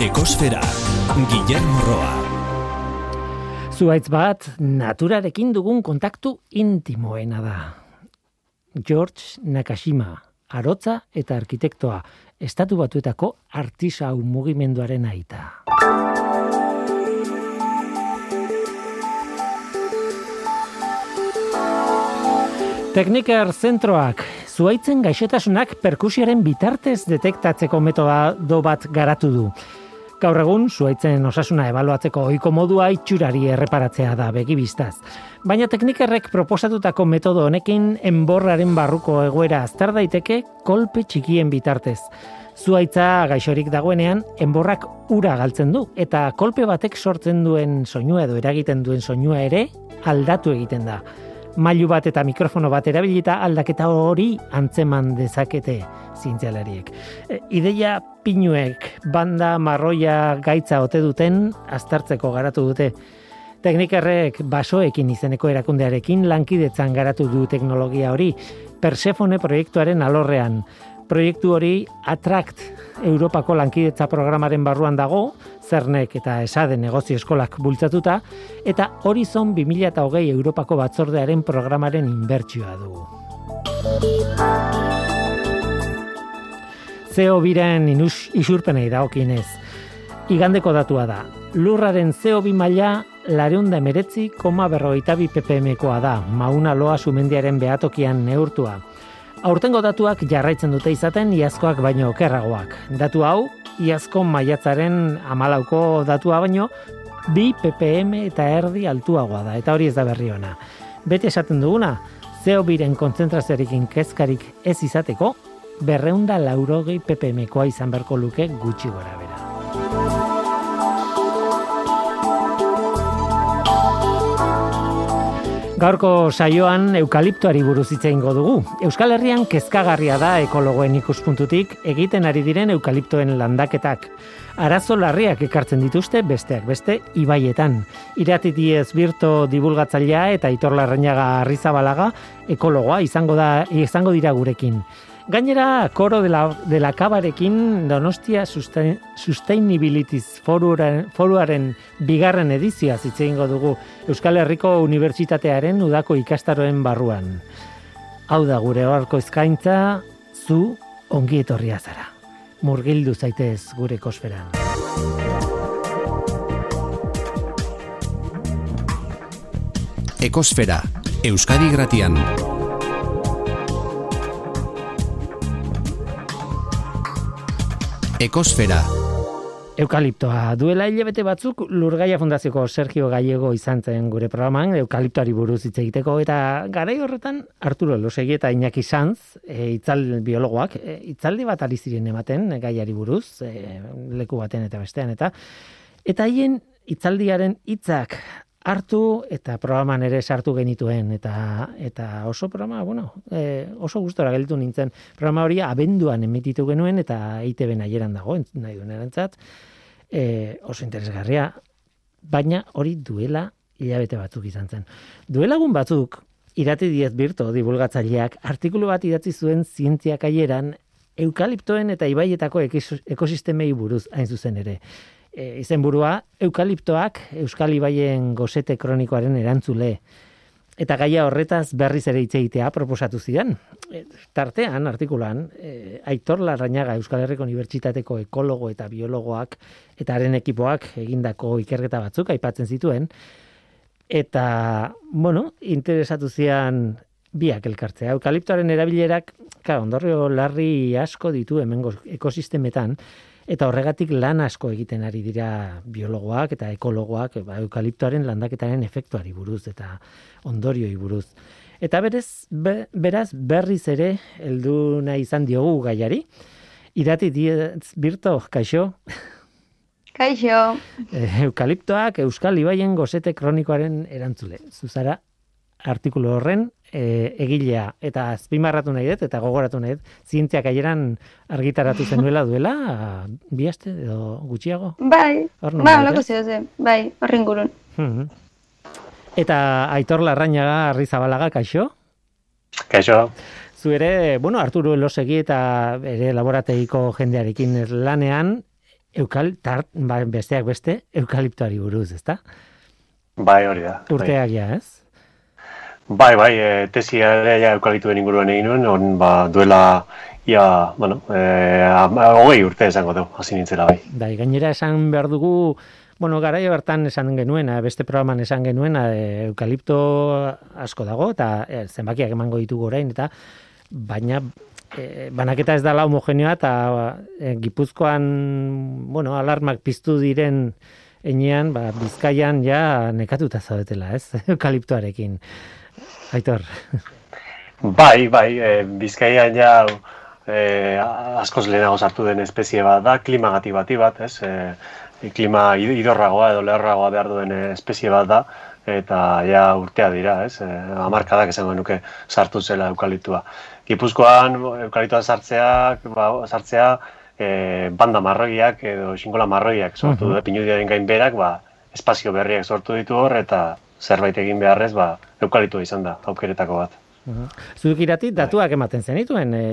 Ekosfera, Guillermo Roa. Zuaitz bat, naturarekin dugun kontaktu intimoena da. George Nakashima, arotza eta arkitektoa, estatu batuetako artisau mugimenduaren aita. Tekniker zentroak, zuaitzen gaixotasunak perkusiaren bitartez detektatzeko metoda do bat garatu du. Gaur egun, zuaitzen osasuna ebaluatzeko ohiko modua itxurari erreparatzea da begibistaz. Baina teknikerrek proposatutako metodo honekin enborraren barruko egoera azter daiteke kolpe txikien bitartez. Zuaitza gaixorik dagoenean, enborrak ura galtzen du, eta kolpe batek sortzen duen soinua edo eragiten duen soinua ere aldatu egiten da. Mailu bat eta mikrofono bat erabilita aldaketa hori antzeman dezakete zientzialariek. E, ideia pinuek banda marroia gaitza ote duten aztertzeko garatu dute. Teknikerrek basoekin izeneko erakundearekin lankidetzan garatu du teknologia hori Persefone proiektuaren alorrean. Proiektu hori Attract Europako lankidetza programaren barruan dago, zernek eta esade negozio eskolak bultzatuta, eta Horizon 2008 Europako batzordearen programaren inbertsioa dugu. CO biren inus isurpenei daokinez. Igandeko datua da. Lurraren CO2 maila lareunda emeretzi koma berroita bi ppmkoa da, mauna loa sumendiaren behatokian neurtua. Aurtengo datuak jarraitzen dute izaten iazkoak baino okerragoak. Datu hau, iazko maiatzaren amalauko datua baino, bi ppm eta erdi altuagoa da, eta hori ez da berri ona. Bete esaten duguna, zeo biren kontzentrazioarekin kezkarik ez izateko, berreunda laurogei ppmkoa izan berko luke gutxi gora bera. Gaurko saioan eukaliptoari buruz hitz egingo dugu. Euskal Herrian kezkagarria da ekologoen ikuspuntutik egiten ari diren eukaliptoen landaketak. Arazo larriak ekartzen dituzte besteak beste ibaietan. Iratitiez birto divulgatzailea eta Aitor Larrañaga Arrizabalaga ekologoa izango da izango dira gurekin. Gainera, koro de la, de la kabarekin Donostia Sustain, Sustainabilities foruaren, foruaren bigarren edizioa zitzein dugu Euskal Herriko Unibertsitatearen udako ikastaroen barruan. Hau da gure horko eskaintza, zu ongi etorria zara. Murgildu zaitez gure kosferan. Ekosfera, Euskadi Gratian. Ekosfera. Eukaliptoa. Duela hilabete batzuk Lurgaia Fundazioko Sergio Gallego izan zen gure programan, eukaliptoari buruz hitz egiteko, eta garai horretan Arturo Losegi eta Iñaki Sanz, e, itzal biologoak, e, itzaldi bat ari ziren ematen gaiari buruz, e, leku baten eta bestean, eta eta haien itzaldiaren hitzak hartu eta programan ere sartu genituen eta eta oso programa bueno e, oso gustora gelditu nintzen. Programa hori abenduan emititu genuen eta ITB nahieran dago nahi duen erantzat e, oso interesgarria baina hori duela hilabete batzuk izan zen. Duela egun batzuk irati diez birto divulgatzaileak artikulu bat idatzi zuen zientziak aieran eukaliptoen eta ibaietako ekosistemei buruz hain zuzen ere e, izenburua eukaliptoak Euskal Ibaien gozete kronikoaren erantzule. Eta gaia horretaz berriz ere hitz egitea proposatu zidan. E, tartean, artikulan, e, Aitor Larrañaga Euskal Herriko Unibertsitateko ekologo eta biologoak eta haren ekipoak egindako ikerketa batzuk aipatzen zituen. Eta, bueno, interesatu zian biak elkartzea. Eukaliptoaren erabilerak, ka, ondorrio larri asko ditu hemengo ekosistemetan, Eta horregatik lan asko egiten ari dira biologoak eta ekologoak ba, eukaliptoaren landaketaren efektuari buruz eta ondorioi buruz. Eta berez, beraz berriz ere heldu nahi izan diogu gaiari. Irati diez birto, kaixo? Kaixo. Eh, eukaliptoak Euskal Ibaien gozete kronikoaren erantzule. Zuzara, artikulu horren e, egilea eta azpimarratu nahi dut eta gogoratu nahi dut zientziak aieran argitaratu zenuela duela bi aste edo gutxiago bai bai holako zeo bai horren gurun mhm. eta Aitor Larrañaga Arrizabalaga kaixo kaixo zu ere bueno Arturo Elosegi eta ere laborategiko jendearekin lanean eukal, tart, ba, besteak beste, eukaliptoari buruz, ezta? Bai, hori da. bai. Urteak ja, ez? Bai, bai, e, tesia ere ja eukaliptuen inguruan egin nuen, on, ba, duela, ia, bueno, e, hogei urte esango du, hasi nintzela bai. Bai, gainera esan behar dugu, bueno, gara bertan esan genuen, beste programan esan genuen, e, eukalipto asko dago, eta e, zenbakiak emango ditugu orain, eta baina e, banaketa ez dala homogeneoa, eta e, gipuzkoan, bueno, alarmak piztu diren, Enean, ba, bizkaian ja nekatuta zaudetela, ez? Eukaliptoarekin. Aitor. Bai, bai, e, Bizkaian ja e, askoz lehenago sartu den espezie bat da, klimagati bati bat, ez? E, klima idorragoa edo leherragoa behar duen espezie bat da, eta ja urtea dira, ez? E, amarkadak esango nuke sartu zela eukaliptua. Gipuzkoan eukaliptua sartzeak, ba, sartzea, e, banda marroiak edo xingola marroiak sortu uh -huh. pinudiaren gain berak, ba, espazio berriak sortu ditu hor, eta zerbait egin beharrez, ba, eukalitua izan da, aukeretako bat. Zuduk irati, datuak ematen zenituen, e,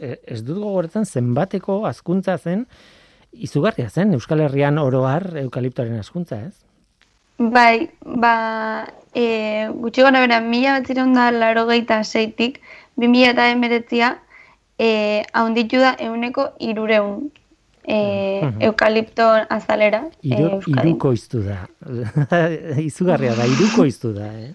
e, ez dut gogoretzen zenbateko azkuntza zen, izugarria zen, Euskal Herrian oroar eukaliptoaren azkuntza, ez? Bai, ba, e, gutxi gona bera, mila bat ziren da laro gehieta zeitik, bi mila eta emeretzia, e, haunditu da euneko irureun e, eukalipto azalera. Iru, e, iruko iztu da. Izugarria da, iruko iztu da, eh?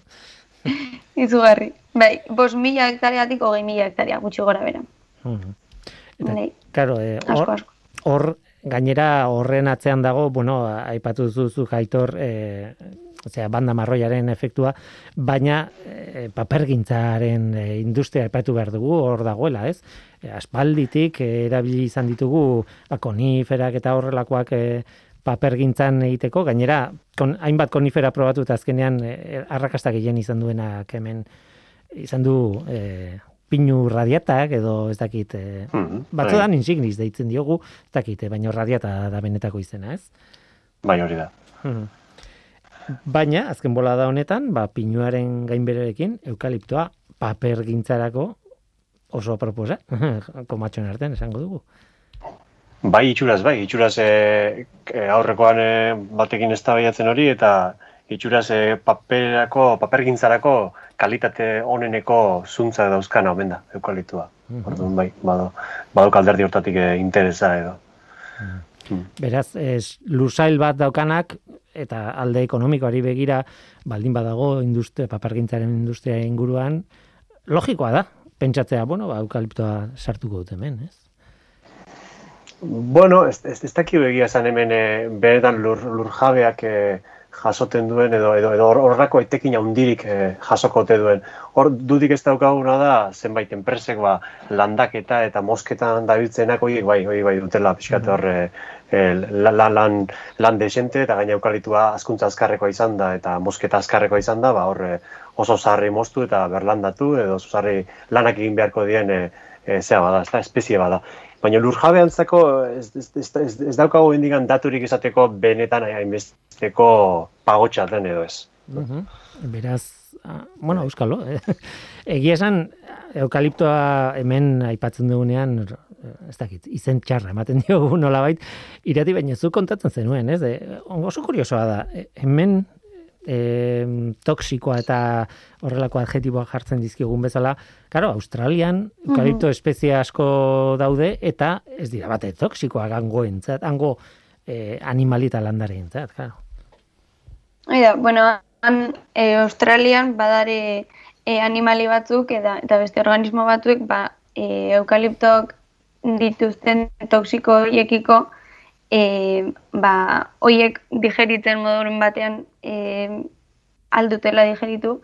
Izugarri. Bai, bos mila hektariatik hogei mila hektaria, gutxi gora bera. Eta, bai. Karo, eh, hor, hor, gainera horren atzean dago, bueno, aipatu duzu jaitor, eh, osea, banda marroiaren efektua, baina e, papergintzaren e, industria aipatu behar dugu hor dagoela, ez? E, aspalditik e, erabili izan ditugu ba, koniferak eta horrelakoak e, papergintzan egiteko, gainera kon, hainbat konifera probatu eta azkenean e, arrakasta gehien izan duenak hemen izan du e, pinu radiatak edo ez dakit e, mm, batzudan bai. insignis deitzen diogu, ez dakit, e, baina radiata da benetako izena, ez? Bai hori da. Mm. Baina, azken bola da honetan, ba, pinuaren gainbererekin, eukaliptoa papergintzarako oso proposa, komatxon artean esango dugu. Bai, itxuraz, bai, itxuraz e, aurrekoan e, batekin ez hori, eta itxuraz e, paperako, papergintzarako kalitate oneneko zuntza dauzkana omen da, eukaliptua. Mm -hmm. Orduan, bai, bado, bado kalderdi hortatik e, interesa edo. Mm. Beraz, es, lusail bat daukanak, eta alde ekonomikoari begira, baldin badago industria, papergintzaren industria inguruan, logikoa da, pentsatzea, bueno, ba, eukaliptoa sartuko dut hemen, ez? Bueno, ez, ez, ez begia zan hemen e, beretan lur, lur jabeak e, jasoten duen edo edo edo horrako etekin handirik e, jasokote duen. Hor dudik ez daukaguna da zenbait enpresek ba landaketa eta mosketan dabiltzenak hoiek bai, hori bai dutela pixkat hor lan, lan, lan desente eta gaina eukalitua azkuntza azkarrekoa izan da eta mosketa azkarrekoa izan da, ba, hor oso zarri moztu eta berlandatu edo oso zarri lanak egin beharko dien e, e, zea bada, ez da, espezie bada. Baina lur jabe antzako ez, ez, ez, ez, ez daukago indigan daturik izateko benetan hainbesteko pagotxa den edo ez. Beraz, bueno, euskalo, eh? egia esan, eukaliptoa hemen aipatzen dugunean, ez dakit, izen txarra ematen diogu nolabait, irati baina zu kontatzen zenuen, ez? E, oso kuriosoa da, e, hemen e, toksikoa eta horrelako adjetiboa jartzen dizkigun bezala, karo, Australian eukalipto mm espezie asko daude eta ez dira bate toksikoa gangoentzat, hango e, animalita landareentzat, karo. Oida, bueno, han, e, Australian badare e, animali batzuk eta, eta beste organismo batzuk ba, e, eukaliptok dituzten toksiko horiekiko e, ba, hoiek digeritzen modurun batean e, aldutela digeritu.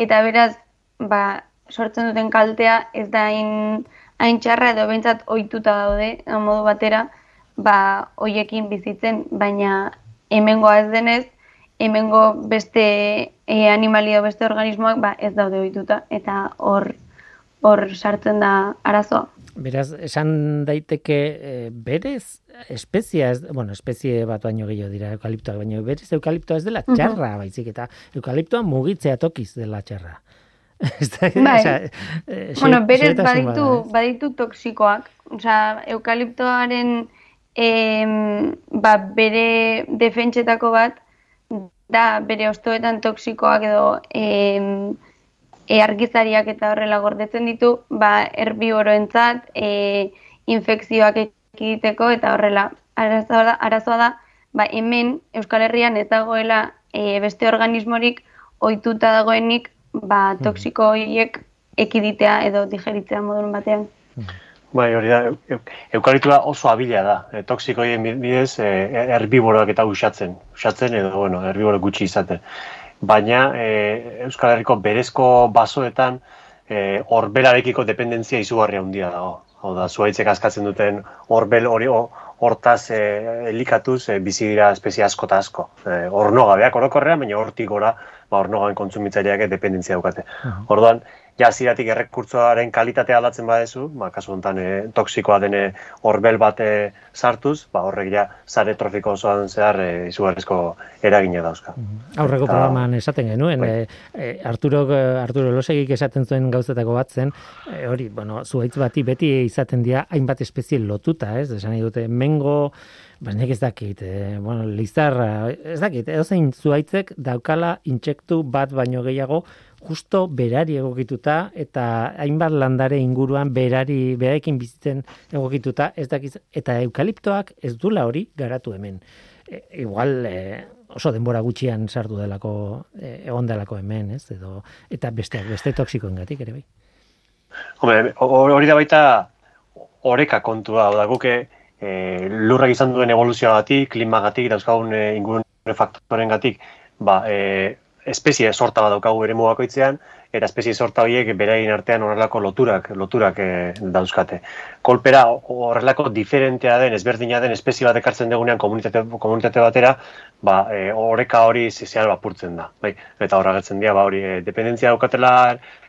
Eta beraz ba, sortzen duten kaltea ez da hain, hain txarra edo behintzat ohituta daude modu batera ba, hoiekin bizitzen baina hemengoa ez denez hemengo beste e, animalia beste organismoak ba, ez daude ohituta eta hor hor sartzen da arazoa. Beraz, esan daiteke e, berez espezia, ez, bueno, espezie bat baino gehiago dira eukaliptoak, baino berez eukaliptoa ez dela txarra, uh baizik, eta eukaliptoa mugitzea tokiz dela txarra. bai. e, bueno, berez baditu, baditu toksikoak, Osa, eukaliptoaren em, ba, bere defentsetako bat, da bere ostoetan toksikoak edo e, argizariak eta horrela gordetzen ditu, ba, herbiboroentzat e, infekzioak ekiditeko eta horrela. Arazoa da, arazoa da ba, hemen Euskal Herrian ez dagoela e, beste organismorik ohituta dagoenik ba, toksiko horiek ekiditea edo digeritzea modun batean. Bai, hori da, eu- eukalitua oso abila da. E, toksikoien bidez, e, herbiboroak eta usatzen. Usatzen edo, bueno, herbiboro gutxi izaten. Baina, e, Euskal Herriko berezko basoetan, e, horbelarekiko dependentzia izugarria handia dago. Hau da, zuaitzek askatzen duten horbel hori ho- hortaz e, elikatuz e, bizi dira espezie asko eta asko. E, ornogabeak orokorrean, baina hortik gora ba, ornogaben kontsumitzaileak dependentzia daukate. Orduan, ja hasieratik errekurtsoaren kalitatea aldatzen badezu, ba, kasu honetan e, toksikoa dene horbel bat e, sartuz, ba, horrek ja sare trofiko osoan zehar e, izugarrizko eragina dauzka. Aurreko Eta- programan esaten genuen, Bai. e, Arturo, Arturo Losegik esaten zuen gauzetako bat zen, e, hori, bueno, zuhaitz bati beti izaten dira hainbat espezie lotuta, ez? Esan nahi dute, mengo, ba, nik ez dakit, e, bueno, lizarra, ez dakit, edozein zuhaitzek daukala intsektu bat baino gehiago, justo berari egokituta eta hainbat landare inguruan berari beraekin bizitzen egokituta, ez dakiz, eta eukaliptoak ez dula hori garatu hemen. E, igual e, oso denbora gutxian sartu delako e, egon delako hemen, ez? Edo eta besteak beste toksikoengatik ere bai. Hombre, hor- hori da baita oreka kontua, da guke e, lurrak izan duen evoluzioagatik, klimagatik, dauzkagun e, ingurune faktorengatik, ba, e, espezie sorta bat daukagu ere bakoitzean, eta espezie sorta horiek beraien artean horrelako loturak, loturak e, dauzkate. Kolpera horrelako diferentea den, ezberdina den espezie bat ekartzen dugunean komunitate, komunitate batera, ba, e, oreka hori zehar bapurtzen da. Bai? Eta horra gertzen dira, ba, hori, e, dependentzia daukatela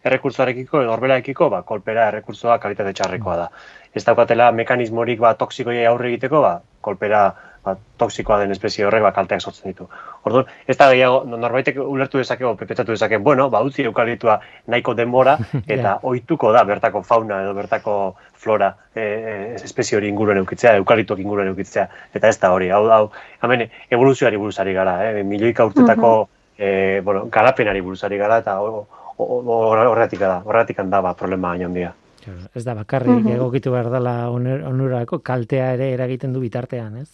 errekurtsoarekiko edo horbelaekiko, ba, kolpera errekurtsoa kalitate txarrekoa da. Ez daukatela mekanismorik ba, toksikoiei aurre egiteko, ba, kolpera ba, toksikoa den espezie horrek ba, kalteak sortzen ditu. Orduan, ez da gehiago, norbaitek ulertu dezake, o pepetatu dezake, bueno, ba, utzi eukalitua nahiko denbora, eta ohituko da bertako fauna edo bertako flora e, e, espezie hori inguruen eukitzea, eukalituak inguruen eukitzea, eta ez da hori, hau, hau, hemen evoluzioari buruz ari gara, eh? milioika urtetako e, bueno, garapenari buruz ari gara, eta ho- ho- ho- horregatik da, horregatik da ba, problema hain handia. Ez da bakarrik Mhm. egokitu behar dela onurako kaltea ere eragiten du bitartean, ez?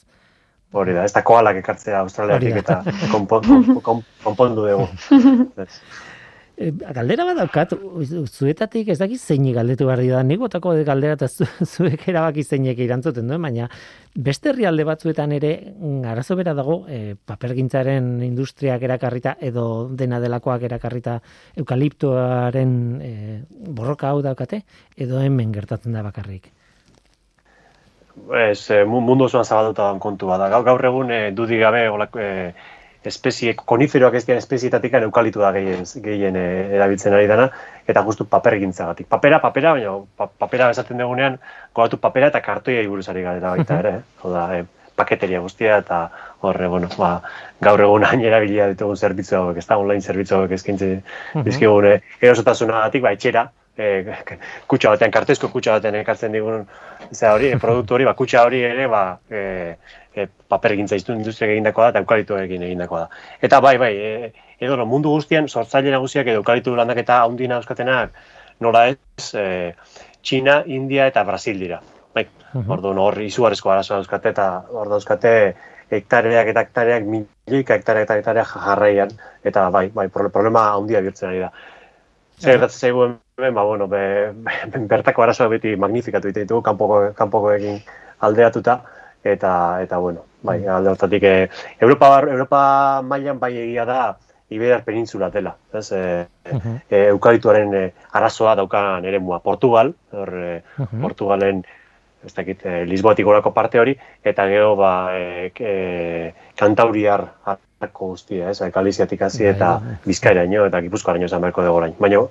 Hori da, ez da koalak ekartzea Australiatik eta konpon, konpon, konpon, konpondu dugu. Ez. E, galdera bat daukat, zuetatik ez dakit zeinik galdetu behar da, nik botako de galdera eta zu, zuek erabaki zeinek irantzuten duen, baina beste herrialde batzuetan ere mm, arazo bera dago e, papergintzaren industriak erakarrita edo dena delakoak erakarrita eukaliptoaren e, borroka hau daukate, edo hemen gertatzen da bakarrik. Ez, eh, mu- mundu osoan zabalduta dagoen kontu bada. Gaur, gaur egun eh, dudik gabe olako, eh, espezie, koniferoak ez diren espezietatik eukalitu da gehien, gehien eh, erabiltzen ari dana, eta justu papergintzagatik. Papera, papera, baina pa, papera esaten dugunean, gogatu papera eta kartoia buruz ari garela baita ere. Eh? Hau da, eh, paketeria guztia eta horre, bueno, ba, gaur egun hain erabilia ditugun zerbitzu hauek, ez da, online zerbitzu hauek eskaintzen dizkigun erosotasunagatik, ba, etxera, eh, kutxa batean, kartezko kutxa batean ekartzen digun, ze hori, eh, produktu hori, ba, kutxa hori ere, ba, e, e, papergintza iztu industria egindakoa da, eta eukalituarekin egindakoa da. Eta bai, bai, e, edo no, mundu guztian, sortzaile nagusiak edo eukalitu landaketa handina euskatenak, nola ez, e, China, India eta Brasil dira. Bai, Mhm. orduan hor izugarrizko arazoa dauzkate eta hor dauzkate hektareak eta hektareak, milioika hektareak eta hektareak jarraian, eta bai, bai, pro- problema handia bihurtzen ari da. Zer gertatzen zaigu ba, bueno, be, be, bertako arazoak beti magnifikatu egiten ditugu, kanpoko, kanpokoekin aldeatuta, eta, eta bueno, bai, alde hortatik, e, Europa, Europa mailan bai egia da, Iberiar penintzula dela, ez, e, Mhm. e, eukalituaren e, arazoa daukan eremua. Portugal, hor, e. Portugalen, ez dakit, e, Lisboatik gorako parte hori, eta gero, ba, e, e, kantauriar arko guztia, ez, Galiziatik hasi Bai, eta bai. Bizkairaino eta Gipuzkoaraino izan beharko dugu orain. Baina,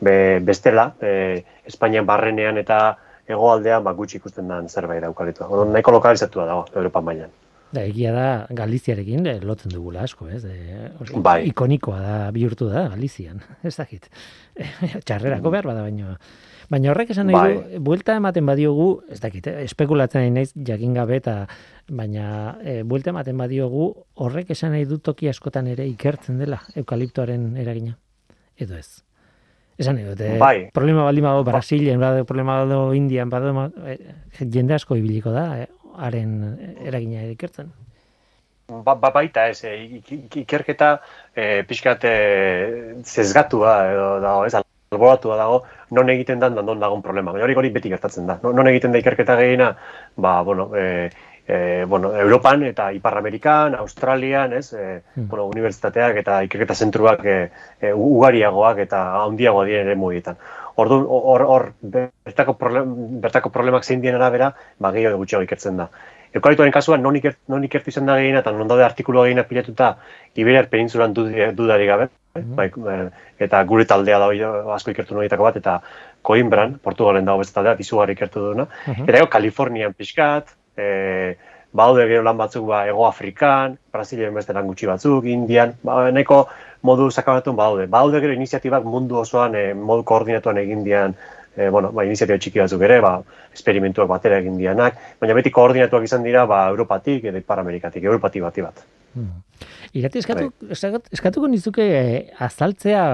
be, bestela, e, Espainian barrenean eta hegoaldean ba, gutxi ikusten den zerbait daukalitua. Orduan, nahiko lokalizatua dago, Europa mailan. Da, egia da Galiziarekin eh, lotzen dugula asko, ez? E, Bai. Ikonikoa da bihurtu da Galizian, ez dakit. Txarrerako behar bada baino. Baina horrek esan nahi du, Bai. buelta ematen badiogu, ez dakit, eh, espekulatzen nahi naiz jakin gabe eta baina e, buelta ematen badiogu, horrek esan nahi du toki askotan ere ikertzen dela eukaliptoaren eragina. Edo ez. Esan dut, eh, Bai. problema baldin badago Brasilen, badago problema badago Indian, badago eh, jende asko ibiliko da, eh, haren eragina ikertzen. Ba, ba, baita ez, e, ik- ikerketa e, pixkat e, zezgatua edo dago, ez, alboratua dago, non egiten dan, non dagoen problema. Baina hori hori beti gertatzen da. Non egiten da ikerketa gehiena, ba, bueno, e, e, bueno, Europan eta Ipar Amerikan, Australian, ez, e, Hmm. bueno, unibertsitateak eta ikerketa zentruak e, e, ugariagoak eta handiagoa diren ere mugietan. Orduan, hor, hor, bertako, problem, bertako problemak zein dien arabera, ba, gehiago gutxiago ikertzen da. Eukaliptoaren kasuan, non, ikert, non ikertu izan da gehiena, eta non daude artikulu gehienak pilatuta, Iberiar penintzulan dud- dudarik gabe, Mhm. bai, eh, eta gure taldea da asko ikertu horietako bat, eta Coimbran, Portugalen dago beste taldea, izugarri ikertu duena. Mhm. Eta gero, Kalifornian pixkat, e, baude gero lan batzuk ba, Ego Afrikan, Brasilen beste lan gutxi batzuk, Indian, ba, nahiko modu sakabatun baude. Baude gero iniziatibak mundu osoan e, modu koordinatuan egin dian, e, bueno, ba, iniziatiba txiki batzuk ere, ba, esperimentuak batera egin dianak, baina beti koordinatuak izan dira ba, Europatik edo Ipar Amerikatik, Europatik bati bat. Hmm. Irati eskatu, Bai. eskat- eskatuko nizuke eh, azaltzea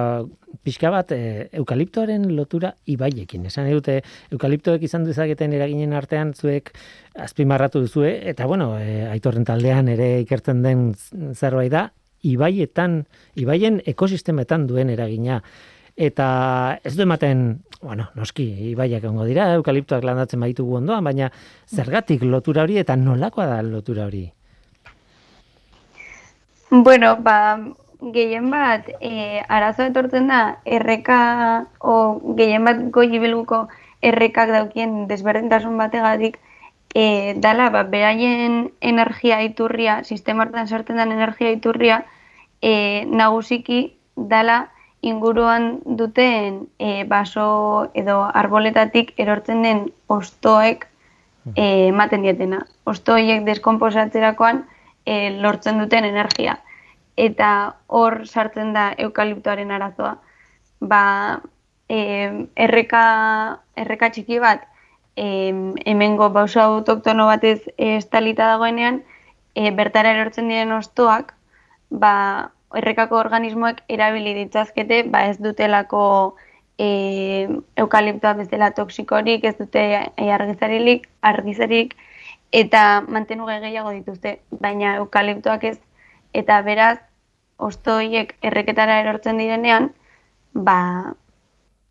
pixka bat eh, eukaliptoaren lotura ibaiekin. Esan dute eukaliptoek izan dezaketen eraginen artean zuek azpimarratu duzue eta bueno, eh, aitorren taldean ere ikertzen den zerbait da ibaietan, ibaien ekosistemetan duen eragina. Eta ez du ematen, bueno, noski, ibaiak egongo dira, eukaliptoak landatzen baitugu ondoan, baina zergatik lotura hori eta nolakoa da lotura hori? Bueno, ba, gehien bat, e, arazo etortzen da, erreka, o gehien bat goi ibilguko errekak daukien desberdintasun bategatik, e, dala, ba, beraien energia iturria, sistema hortan sortzen den energia iturria, e, nagusiki dala inguruan duten e, baso edo arboletatik erortzen den ostoek e, ematen dietena. Osto horiek deskomposatzerakoan e, lortzen duten energia. Eta hor sartzen da eukaliptoaren arazoa. Ba, e, erreka, erreka txiki bat, e, hemengo bauso autoktono batez e, estalita dagoenean, e, bertara erortzen diren ostoak, ba, errekako organismoek erabili ditzazkete, ba ez dutelako e, eukaliptoa bezala toksikorik, ez dute e, argizarilik, argizarik, eta mantenuge gehiago dituzte, baina eukaliptoak ez, eta beraz, ostoiek erreketara erortzen direnean, ba,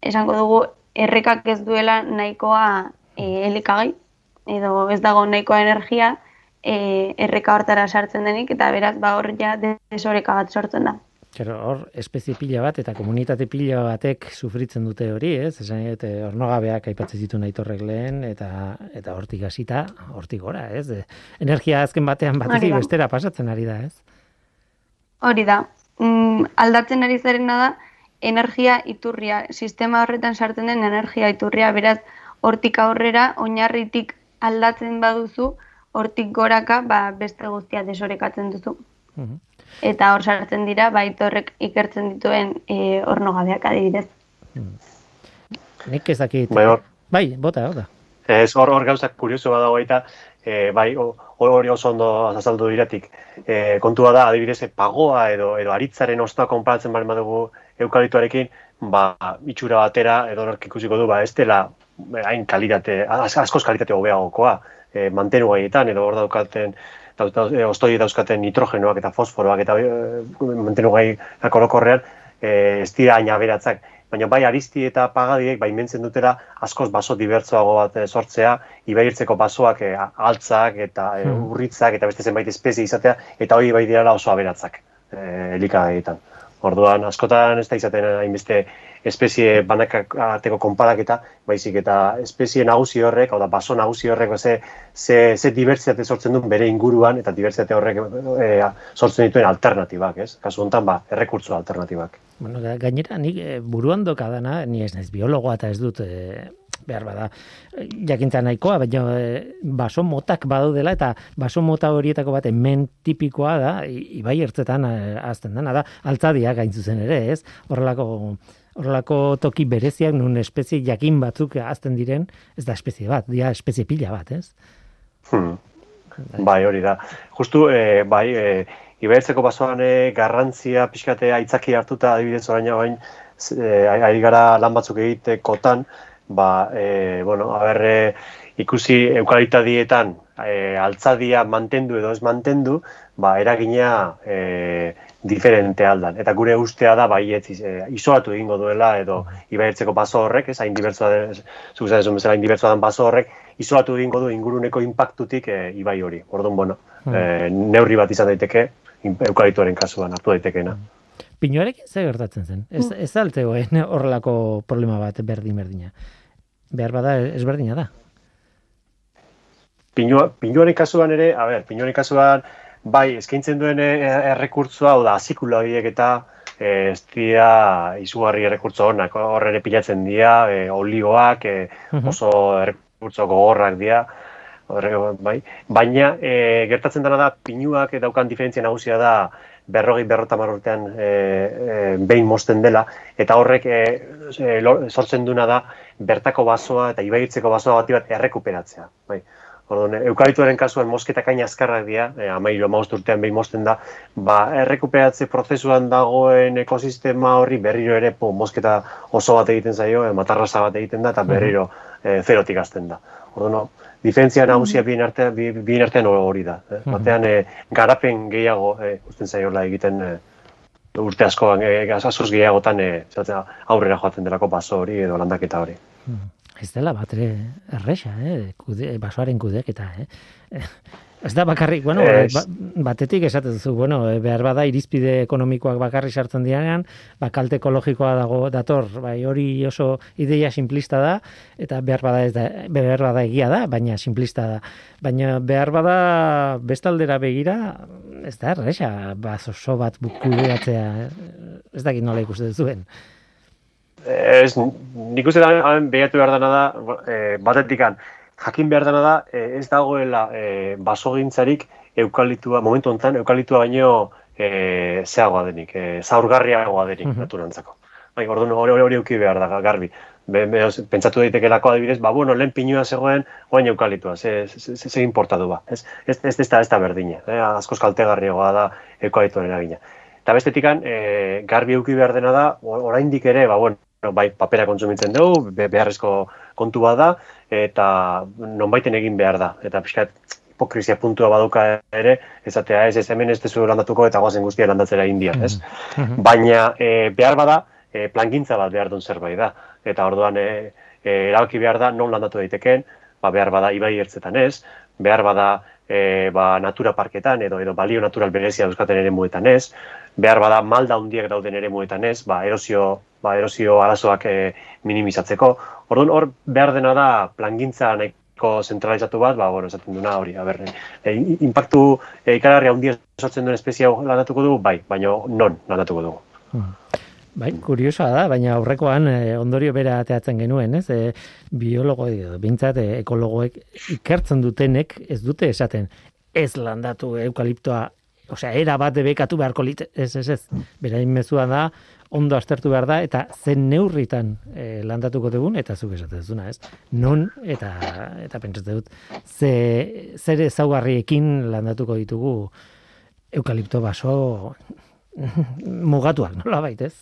esango dugu, errekak ez duela nahikoa e, elikagai, edo ez dago nahikoa energia, e, erreka hortara sartzen denik, eta beraz, ba, hor ja desoreka bat sortzen da. Claro, hor espezie pila bat eta komunitate pila batek sufritzen dute hori, ez? Esan nahi dut, ornogabeak aipatzen zitu naitorrek lehen eta eta hortik hasita, hortik gora, ez? Energia azken batean batetik bestera pasatzen ari da, ez? Hori da, mm, aldatzen ari zarena da, energia iturria, sistema horretan sartzen den energia iturria, beraz, hortik aurrera, oinarritik aldatzen baduzu, hortik goraka, ba, beste guztia desorekatzen duzu. Mhm. Eta hor sartzen dira, baitorrek ikertzen dituen e, ornogabeak adibidez. Nik ez dakit. Bai, hor- Bai, bota, bota. Ez hor, hor gauzak kurioso badago eta e, bai, hori oso ondo azaldu diratik. E, kontua da, adibidez, pagoa edo, edo aritzaren ostoa konparatzen bali badugu eukaliptoarekin, ba, itxura batera, edo ikusiko du, ba, ez dela e, hain kalitate, askoz kalitate hobeagokoa, e, mantenu gaietan, edo hor daukaten, dau, dau, e, ostoi dauzkaten nitrogenoak eta fosforoak eta e, mantenu gai orokorrean, e, ez dira hain aberatzak. Baina bai aristi eta pagadiek baimentzen dutera askoz baso dibertsoago bat eh, sortzea, ibairtzeko basoak eh, altzak eta Hmm. urritzak eta beste zenbait espezie izatea, eta hori bai direla oso aberatzak eh, elikagaietan. Orduan, askotan ez da izaten hainbeste espezie banakak arteko konparaketa, baizik eta espezie nagusi horrek, hau da, baso nagusi horrek, ze, ze, ze dibertsitate sortzen duen bere inguruan, eta dibertsitate horrek e, sortzen dituen alternatibak, ez? Kasu honetan, ba, errekurtso alternatibak. Bueno, ga- gainera, nik eh, buruan dokadana, ni ez naiz biologoa eta ez dut, eh, behar bada jakintza nahikoa, baina baso motak badaudela eta baso mota horietako bat hemen tipikoa da, ibai ertzetan azten dena da, altzadia gain zuzen ere, ez? Horrelako horrelako toki bereziak nun espezie jakin batzuk azten diren, ez da espezie bat, dia espezie pila bat, ez? Hmm. Bai, hori da. Justu, e, bai, e, ibertzeko basoan e, garrantzia pixkatea aitzaki hartuta adibidez orain hain e, ari gara lan batzuk egitekotan, ba, e, bueno, haber, ikusi eukalita dietan e, altzadia mantendu edo ez mantendu, ba, eragina e, diferente aldan. Eta gure ustea da, bai, ez, e, isolatu egingo duela, edo ibaiertzeko baso horrek, ez, hain divertsua den, zuzera esun bezala, hain divertsua den baso horrek, isolatu egingo du inguruneko impactutik e, ibai hori. Orduan, bueno, e, neurri bat izan daiteke, eukalituaren kasuan hartu daitekeena. Pinuarekin ze gertatzen zen? Ez, hmm. ez altegoen horrelako problema bat berdin-berdina. Behar bada ezberdina da. Pinua, pinuaren kasuan ere, a ber, pinuaren kasuan, bai, eskaintzen duen eh, errekurtzua, oda, azikula horiek eta eh, ez dira izugarri errekurtzo honak, horre ere pilatzen dira, e, olioak, e, oso errekurtzo gogorrak dira, horre, bai. Baina, e, gertatzen dena da, pinuak daukan diferentzia nagusia da, berrogei berrota marrortean e, e, behin mosten dela, eta horrek e, sortzen duna da, bertako basoa eta ibaitzeko basoa bati bat errekuperatzea. Bai. Orduan, eukalituaren kasuan mosketa kaina azkarrak dira, e, amairu amaust urtean behin mosten da, ba, errekuperatze prozesuan dagoen ekosistema horri berriro ere po, mosketa oso bat egiten zaio, e, matarrasa bat egiten da, eta berriro e, zerotik azten da. Orduan, diferentzia nagusia bien artean, bien artean hori da. Eh? Batean, e, garapen gehiago e, usten zaiola egiten e, urte askoan, e, asoz gehiagotan e, aurrera joaten delako baso hori edo landaketa hori ez dela batre erresa, eh? Kude, basoaren kudeketa, eh? Ez da bakarrik, bueno, ba, batetik esaten duzu, bueno, eh, behar bada irizpide ekonomikoak bakarri sartzen dianean, ba, kalte ekologikoa dago dator, bai, hori oso ideia simplista da, eta behar bada, ez da, behar bada egia da, baina simplista da. Baina behar bada bestaldera begira, ez da erresa, ba, oso bat bukudeatzea, ez dakit nola ikusten zuen ez, nik uste da, behar dena da, e, batetik jakin behar dena da, e, ez dagoela e, basogintzarik eukalitua, momentu honetan, eukalitua baino e, zeagoa denik, e, zaurgarriagoa denik, mm -hmm. naturantzako. Bai, orduan hori hori hori euki behar da, garbi. Be, be, pentsatu daiteke lako adibidez, ba, bueno, lehen pinua zegoen, oain eukalitua, ze, ze, ze, ze importatu ba. Ez, ez, ez, ez, da, ez da berdina, eh? askoz kaltegarriagoa da eukalituaren eragina. Eta bestetikan, e, garbi euki behar dena da, oraindik ere, ba, bueno, bai papera kontsumitzen dugu, beharrezko kontu bada, eta nonbaiten egin behar da. Eta pixkat, hipokrizia puntua baduka ere, ezatea ez, ez hemen ez dezu landatuko eta guazen guztia landatzera india, ez? Mm-hmm. Baina e, behar bada, e, plangintza bat behar duen zerbait da. Eta orduan, e, e, erabaki behar da, non landatu daiteken, ba, behar bada ibai ertzetan ez, behar bada e, ba, natura parketan edo edo balio natural berezia euskaten ere muetan ez, behar bada malda hundiak dauden ere muetan ez, ba, erosio ba, erosio arazoak e, minimizatzeko. Orduan hor behar dena da plangintza nahiko zentralizatu bat, ba, bueno, esaten duna hori, a ber, e, impactu e, ikararria handia sortzen duen espezia landatuko dugu, bai, baina non landatuko dugu. Hmm. Bai, kuriosoa da, baina aurrekoan e, ondorio bera ateatzen genuen, ez? E, biologo edo bintzat e, ekologoek ikertzen dutenek ez dute esaten ez landatu eukaliptoa, osea, era bat debekatu beharko lit, ez, ez, ez. Berain mezua da, ondo aztertu behar da, eta zen neurritan e, landatuko dugun, eta zuk esaten duzuna, ez? Non, eta, eta pentsatzen dut, ze, zer ezaugarriekin landatuko ditugu eukalipto baso mugatuak, nola baitez?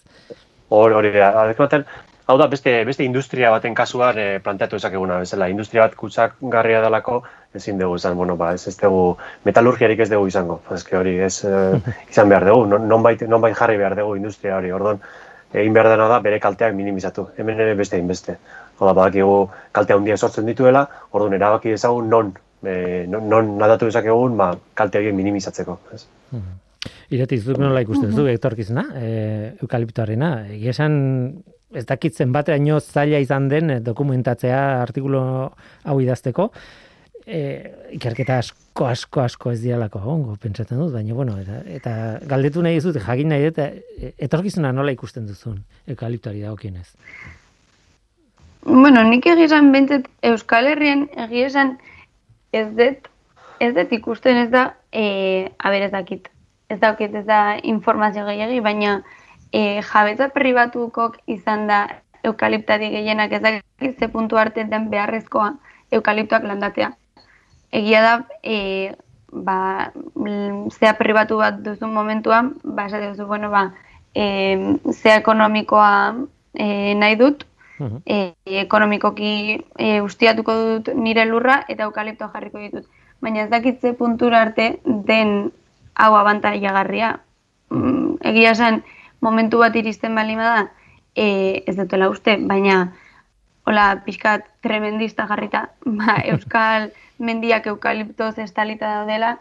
Hori, hori, baten, hau da, beste, beste industria baten kasuan e, planteatu ezakeguna, bezala, industria bat kutsak garria dalako, ezin dugu izan, bueno, ba, ez ez dugu, metalurgiarik ez dugu izango, ez hori, ez eh, izan behar dugu, non, bait, non bait jarri behar dugu industria hori, ordon, egin behar dena da bere kalteak minimizatu, hemen ere beste inbeste. Oda, badakigu kaltea handia sortzen dituela, orduan erabaki ezagun non, e, non, non nadatu dezakegun, ba, kalte horiek minimizatzeko. Ez? Mm Irati, zuk nola ikusten zu, etorkizuna, e, eukaliptoarena, egia esan, ez dakitzen bateaino zaila izan den dokumentatzea artikulu hau idazteko, e, ikerketa asko, asko, asko ez dialako ongo, pentsatzen dut, baina, bueno, eta, eta galdetu nahi dut, jakin nahi dut, e, etorkizuna nola ikusten duzun, eukaliptuari da okienez. Bueno, nik egia esan bentzet Euskal Herrian egia esan ez dut, ez dut ikusten ez da, e, aber ez dakit, ez dakit ez da informazio gehiagi, baina e, jabetza pribatukok izan da eukaliptari gehienak ez dakit ze puntu arte den beharrezkoa eukaliptoak landatea. Egia da, e, ba, zea pribatu bat duzu momentuan, ba, esate duzu, bueno, ba, e, zea ekonomikoa e, nahi dut, e, ekonomikoki e, ustiatuko dut nire lurra eta eukaliptoa jarriko ditut. Baina ez dakitze puntura arte den hau abantaila garria. Mm, egia esan, momentu bat iristen bali da, e, ez dutela uste, baina hola, pixkat tremendista jarrita, ba, euskal mendiak eukaliptoz estalita daudela,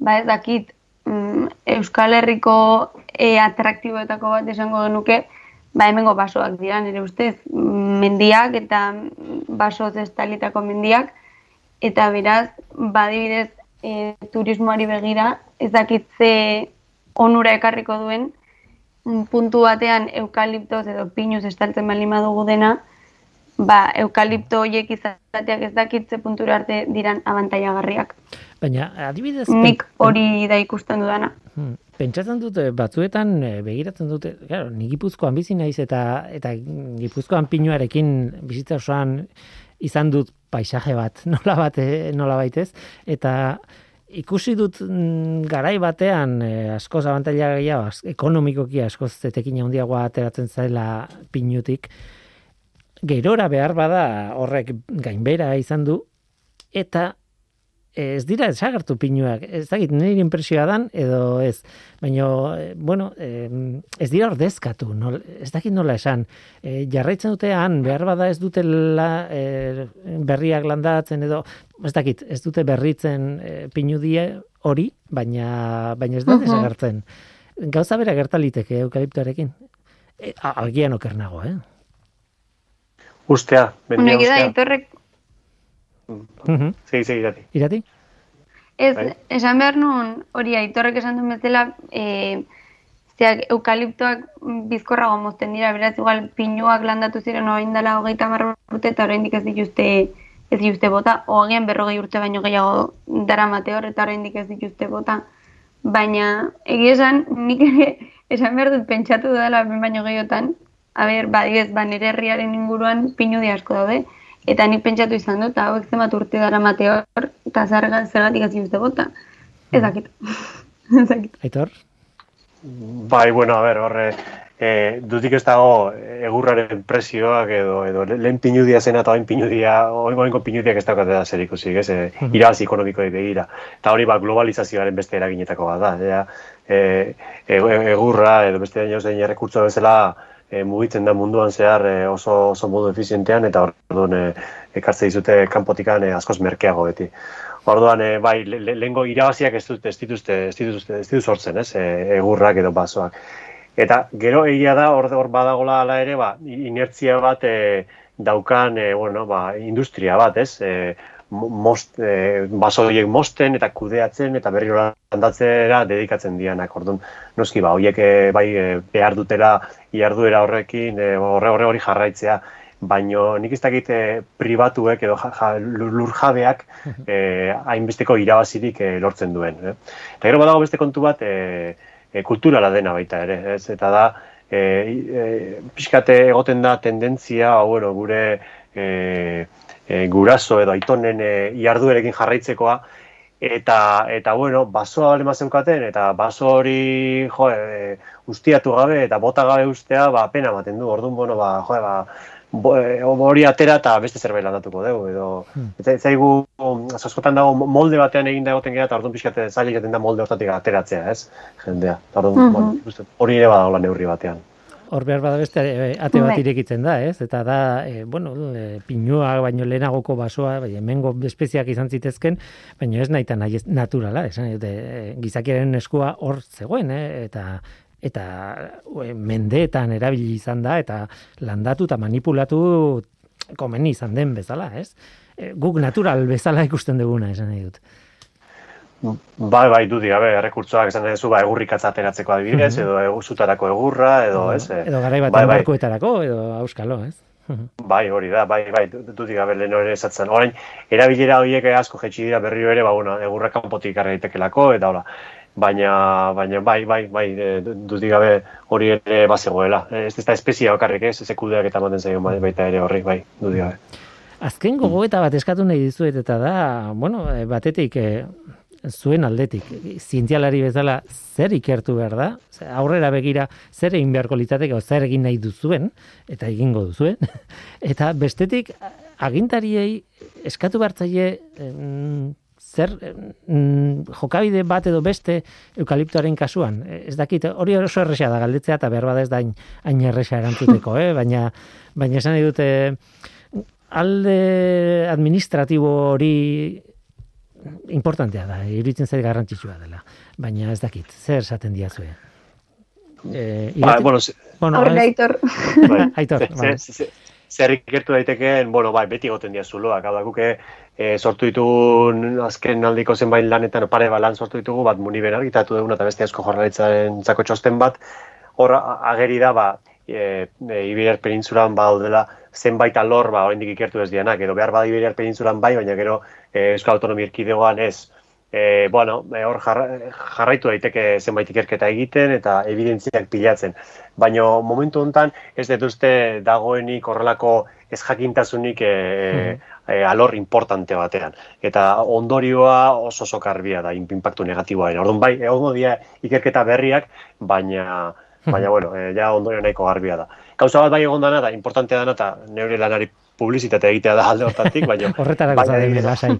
ba ez dakit, mm, euskal herriko e, atraktiboetako bat esango genuke, ba hemengo basoak dira nire ustez, mendiak eta basoz estalitako mendiak, eta beraz, badibidez, e, turismoari begira, ez dakitze onura ekarriko duen, puntu batean eukaliptoz edo pinuz estaltzen bali madugu dena, ba, eukalipto horiek izateak ez dakitze puntura arte diran abantaiagarriak. Baina, adibidez... Nik hori da ikusten dudana. Hmm. Pentsatzen dute, batzuetan eh, begiratzen dute, claro, ni gipuzkoan bizi naiz eta eta gipuzkoan pinuarekin bizitza osoan izan dut paisaje bat, nola bat, eh, nola baitez, eta ikusi dut mm, garai batean e, askoz abantaila gehiago, ekonomikoki askoz zetekin handiagoa ateratzen zaila pinutik, gerora behar bada horrek gainbera izan du, eta ez dira desagertu pinuak, ez dakit nire impresioa dan edo ez, baina, eh, bueno, ez dira ordezkatu, nol, ez dakit nola esan, e, jarraitzen dutean, behar bada ez dute la, e, berriak landatzen edo, ez dakit, ez dute berritzen e, pinudie hori, baina, baina ez da desagertzen. Gauza bera gertaliteke eukaliptoarekin. E, agian okernago, eh? Ustea, bendia ustea. Segi, segi, irati. Irati? Ez, bai. esan behar nuen, hori aitorrek esan duen bezala, e, zeak eukaliptoak bizkorrago mozten dira, beraz, igual, pinuak landatu ziren hori indala hogeita marra urte, eta oraindik ez dituzte, ez dituzte bota, hogean berrogei urte baino gehiago dara mate hor, eta oraindik ez dituzte bota. Baina, egia esan, nik ere, esan behar dut pentsatu dela baino gehiotan, a ber, badibez, ba, nire herriaren inguruan pinu asko daude, Eta nik pentsatu izan dut, hauek zenbat urte dara mate hor, eta zergatik hasi dute bota. Ez mm. dakit. Ez dakit. Aitor? Bai, bueno, a ver, horre, e, dutik ez dago egurraren presioak edo, edo lehen pinudia zena eta oin pinudia, oin goenko pinudiak ez daukate da zer ikusik, ez, e, irabazi ekonomiko begira. Eta hori ba, globalizazioaren beste eraginetako bat da. Ja, e, e, egurra edo beste daño zein errekurtso bezala, e, mugitzen da munduan zehar e, oso, oso modu efizientean eta orduan e, ekartze dizute kanpotikan e, askoz merkeago beti. Orduan, e, bai, lehengo irabaziak ez dut ez dituzte, ez dituzte, ez dituzte sortzen, ez, egurrak edo basoak. Eta gero egia da, hor, hor badagola ala ere, ba, inertzia bat e, daukan, e, bueno, ba, industria bat, ez, e, most, e, baso horiek mosten eta kudeatzen eta berri handatzera dedikatzen dianak. Orduan, noski ba, horiek e, bai e, behar dutela iarduera horrekin e, horre horre hori jarraitzea. Baino nik ez dakit e, pribatuek edo ja, ja, lur jabeak e, hainbesteko irabazirik e, lortzen duen. Eh? Eta gero badago beste kontu bat e, e, kulturala dena baita ere. Ez? Eta da, e, e, pixkate egoten da tendentzia, bueno, gure e, e, guraso edo aitonen e, iarduerekin jarraitzekoa, eta, eta bueno, basoa bale mazeukaten, eta baso hori, jo, e, ustiatu gabe eta bota gabe ustea, ba, pena ematen du, orduan, bueno, ba, jo, ba, e, hori atera eta beste zerbait landatuko dugu, edo, hmm. eta zaigu, askotan dago molde batean egin da egoten gara, eta orduan pixkate zaila da molde hortatik ateratzea, ez, jendea, orduan, mm hori ere badago neurri batean hor behar bada beste eh, ate bat bai. irekitzen da, ez? Eta da, e, bueno, e, pinua baino lehenagoko basoa, bai, hemengo espeziak izan zitezken, baino ez nahi nahi naturala, esan, e, gizakiaren eskua hor zegoen, eh? eta eta mendeetan erabili izan da, eta landatu eta manipulatu komeni izan den bezala, ez? guk natural bezala ikusten duguna, esan nahi dut. Bai, bai, dudi, gabe, errekurtsoak esan duzu, ba, egurrikatza ateratzeko adibidez, mm -hmm. edo eguzutarako egurra, edo, ez? Edo garai bat bai, bai. edo auskalo, ez? Bai, hori da, bai, bai, dudik gabe lehen hori esatzen. Orain, erabilera horiek asko jetxi dira berri ere, ba, bueno, egurra kanpotik arra daitekelako, eta hola. Baina, baina, bai, bai, bai, e, dudik gabe hori ere bazegoela. Ez ez da espezia bakarrik ez, ez ekudeak eta maten zaio bai, baita ere horri, bai, dudik gabe. Azken gogo eta bat eskatu nahi dizuet eta da, bueno, e, batetik, e, zuen aldetik, zientzialari bezala zer ikertu behar da, aurrera begira zer egin beharko litzateke, zer egin nahi duzuen, eta egingo duzuen, eta bestetik agintariei eskatu hartzaile zer jokabide bat edo beste eukaliptoaren kasuan. Ez dakit, hori oso erresa da galdetzea eta behar ez da hain erresa erantzuteko, eh? baina, baina esan dute alde administratibo hori importantea da, iruditzen zait garrantzitsua dela. Baina ez dakit, zer esaten diazue? Eh, ba, bueno, bueno, aitor. Bai, aitor, bai. Zer ikertu daitekeen, bueno, bai, beti goten dia zuloak, hau da, guke e, sortu ditugu azken aldiko zenbait lanetan pare balan sortu ditugu, bat muni argitatu duguna eta beste asko jorralitzaren zako txosten bat, hor ageri da, ba, e, e, Iberiar penintzulan dela zenbait alor ba oraindik ikertu ez dianak edo behar bada Iberiar penintzulan bai baina gero e, Euskal Autonomia Erkidegoan ez e, bueno, e, hor jarraitu daiteke zenbait ikerketa egiten eta evidentziak pilatzen. Baina momentu hontan ez dut uste dagoenik horrelako ez jakintasunik e, e, alor importante batean. Eta ondorioa oso oso karbia da, impactu negatiboa. Orduan bai, egongo dia ikerketa berriak, baina baina bueno, e, ja ondorio nahiko garbia da. Gauza bat bai egon dana da, importantea dana eta neure lanari publizitate egitea da alde hortatik, baina... Horretarako bai, adibidez, lasai.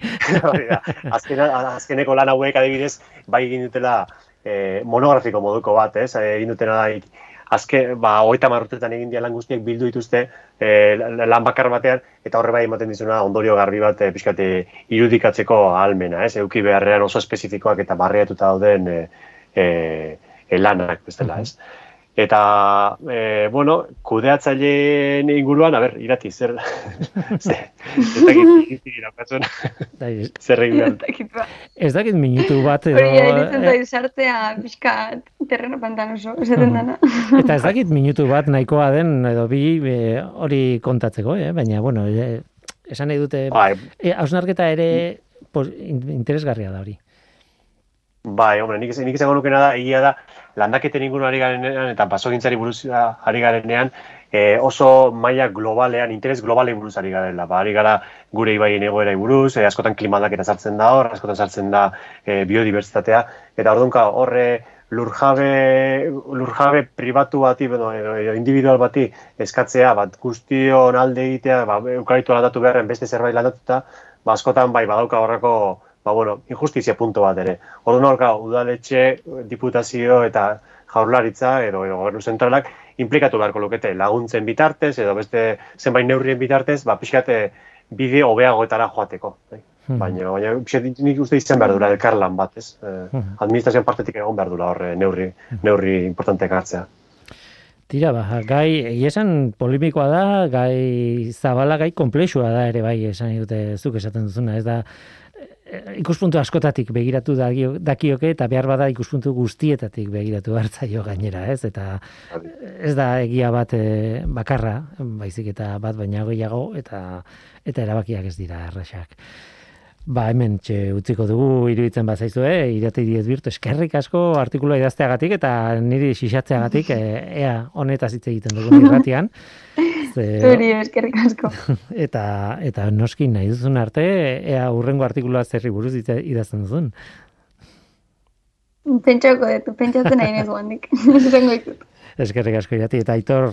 Azken, azkeneko lan hauek adibidez, bai egin dutela e, monografiko moduko bat, ez? Eh, egin dutena da, azke, ba, hogeita marrotetan egin dia lan guztiak bildu dituzte e, lan bakar batean, eta horre bai ematen dizuna ondorio garbi bat e, pixkate irudikatzeko almena, ez? Euki beharrean oso espezifikoak eta barriatuta dauden e, e, lanak, bestela, ez? Eta, e, bueno, kudeatzaileen inguruan, a ber, irati, zer... zer, zer egin ba. Ez dakit minutu bat edo... Hori, egiten da izartea pixka terreno pantanoso, esaten dana. Eta ez dakit minutu bat nahikoa den, edo bi hori kontatzeko, eh? baina, bueno, e, esan nahi dute... Bai. E, hausnarketa ere pues, interesgarria da hori. Bai, hombre, nik, nik izango nukena da, egia da, landaketen inguruan ari garenean eta basogintzari buruz ari garenean e, oso maila globalean, interes globalen buruz ari garela. Ba, ari gara gure ibaien egoera buruz, e, askotan klimaldak sartzen da hor, askotan sartzen da e, biodibertsitatea, eta ordunka horre lurjabe, lurjabe pribatu bati, edo, edo individual bati eskatzea, bat guztion alde egitea, ba, eukaritu aldatu beharren beste zerbait landatuta, ba, askotan bai badauka horreko ba, bueno, injustizia punto bat ere. Ordu norka, udaletxe, diputazio eta jaurlaritza edo, edo gobernu zentralak implikatu beharko lukete laguntzen bitartez edo beste zenbait neurrien bitartez, ba, pixkate bide hobeagoetara joateko. Bai. Hmm. Baina, baina, pixkat, nik uste izan behar dura elkarlan bat, ez? Eh, hmm. Administrazioan partetik egon behar dura horre neurri, hmm. neurri importanteak hartzea. Tira, ba, gai, esan polimikoa da, gai zabala, gai komplexua da ere bai, esan dute zuk esaten duzuna, ez da, ikuspuntu askotatik begiratu dakioke eta behar bada ikuspuntu guztietatik begiratu hartzaio gainera, ez? Eta ez da egia bat e, bakarra, baizik eta bat baina gehiago eta eta erabakiak ez dira errasak. Ba, hemen txe utziko dugu iruditzen bat zaizu, eh? irate diez birtu, eskerrik asko artikuloa idazteagatik eta niri xixatzeagatik, e, ea honetaz hitz egiten dugu irratian. Zuri, eskerrik asko. Eta, eta noski nahi duzun arte, ea urrengo artikuloa zerri buruz idazten duzun. Pentsako dut, pentsatzen nahi nezu handik. eskerrik asko irati, eta aitor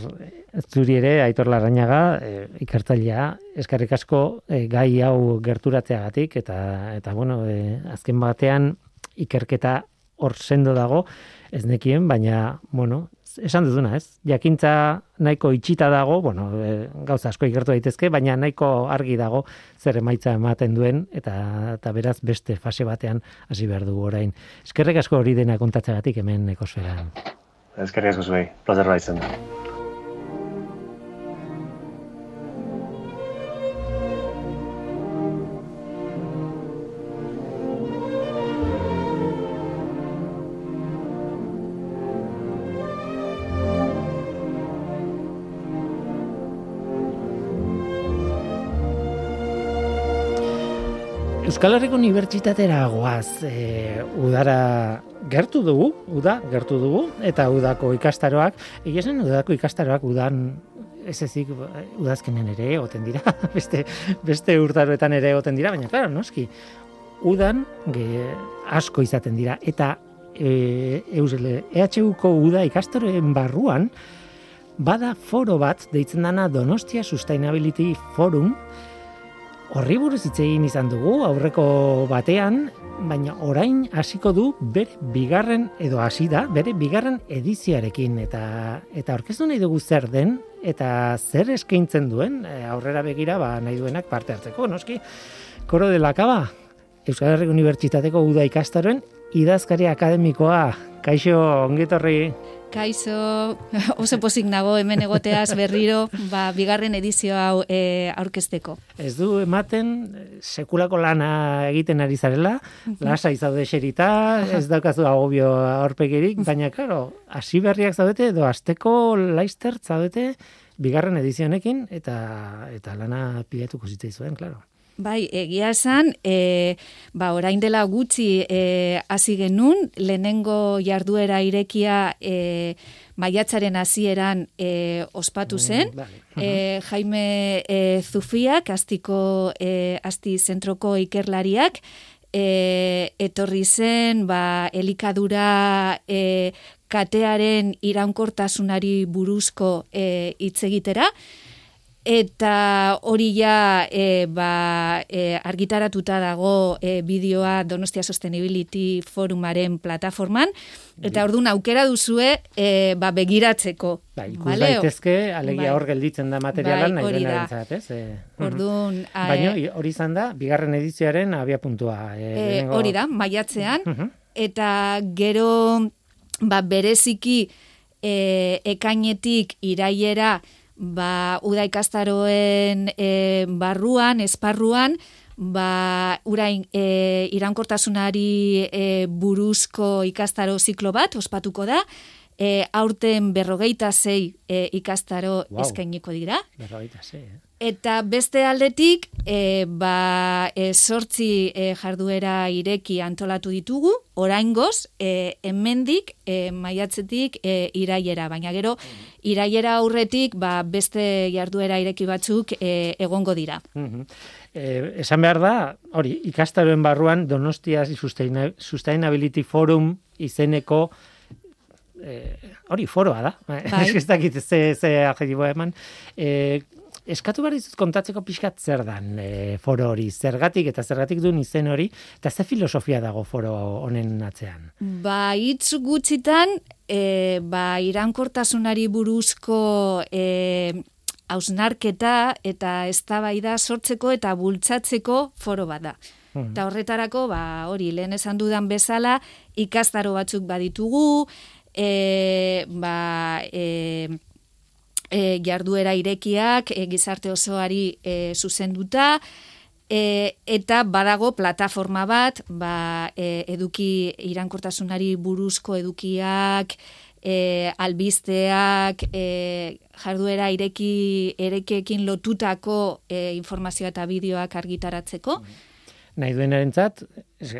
zuri ere, aitor larrañaga, e, ikartzailea, eskerrik asko e, gai hau gerturatzeagatik, eta, eta bueno, e, azken batean ikerketa hor sendo dago, ez nekien, baina, bueno, esan duzuna, ez? Jakintza nahiko itxita dago, bueno, e, gauza asko ikertu daitezke, baina nahiko argi dago zer emaitza ematen duen eta eta beraz beste fase batean hasi behar dugu orain. Eskerrek asko hori dena kontatzeagatik hemen ekosferan. Eskerrik asko zuei, plazer baitzen. Euskal Herriko Unibertsitatera goaz, e, udara gertu dugu, uda gertu dugu, eta udako ikastaroak, egia udako ikastaroak udan ez ezik udazkenen ere egoten dira, beste, beste urtaroetan ere egoten dira, baina, klaro, noski, udan ge, asko izaten dira, eta e, eusele, EHUko uda ikastaroen barruan, bada foro bat, deitzen dana Donostia Sustainability Forum, Horri buruz hitz egin izan dugu aurreko batean, baina orain hasiko du bere bigarren edo hasi da bere bigarren edizioarekin. Eta eta aurkeztu nahi dugu zer den eta zer eskaintzen duen e, aurrera begira ba nahi duenak parte hartzeko. Noski Koro de la Cava Euskal Herriko Unibertsitateko Uda ikastaroen idazkari akademikoa. Kaixo ongetorri Kaixo, oso pozik nago hemen egoteaz berriro, ba, bigarren edizio hau e, aurkezteko. Ez du ematen sekulako lana egiten ari zarela, lasa izaude xerita, ez daukazu agobio aurpegirik, baina karo, hasi berriak zaudete edo asteko laister zaudete bigarren edizionekin eta eta lana pidetuko zitzaizuen, claro. Bai, egia esan, e, ba, orain dela gutxi e, hasi genun, lehenengo jarduera irekia e, maiatzaren hasieran e, ospatu mm, zen. e, Jaime e, Zufiak, astiko e, asti zentroko ikerlariak, e, etorri zen, ba, elikadura e, katearen iraunkortasunari buruzko e, hitz egitera, Eta hori ja e, ba, e, argitaratuta dago e, bideoa Donostia Sustainability Forumaren plataforman. Eta orduan aukera duzue e, ba, begiratzeko. Bai, ikus vale? daitezke, alegia bai. hor gelditzen da materialan bai, nahi dena entzat, ez? E, orduan... Baina hori izan da, bigarren edizioaren abia puntua. E, e, hori da, maiatzean. Eta gero ba, bereziki e, ekainetik iraiera ba, uda ikastaroen e, barruan, esparruan, ba, urain e, irankortasunari e, buruzko ikastaro ziklo bat, ospatuko da, e, aurten berrogeita zei e, ikastaro wow. eskainiko dira. Berrogeita zei, eh? Eta beste aldetik, e, ba, e, sortzi e, jarduera ireki antolatu ditugu, oraingoz, e, hemendik e, maiatzetik e, iraiera, baina gero, iraiera aurretik, ba, beste jarduera ireki batzuk e, egongo dira. Mm esan behar da, hori, ikastaroen barruan, Donostia Sustainability Forum izeneko hori foroa da. Bai. Ez dakit ze, ze eman. E, eskatu behar dizut kontatzeko pixkat zer dan e, foro hori, zergatik eta zergatik duen izen hori, eta ze filosofia dago foro honen atzean? Ba, hitz gutxitan, e, ba, irankortasunari buruzko e, hausnarketa eta eztabaida sortzeko eta bultzatzeko foro bada. Hmm. Eta horretarako, ba, hori, lehen esan dudan bezala, ikastaro batzuk baditugu, e, ba, e, e, jarduera irekiak e, gizarte osoari e, zuzenduta e, eta badago plataforma bat ba, e, eduki irankortasunari buruzko edukiak e, albizteak e, jarduera ireki erekiekin lotutako e, informazioa eta bideoak argitaratzeko. Nahi duenarentzat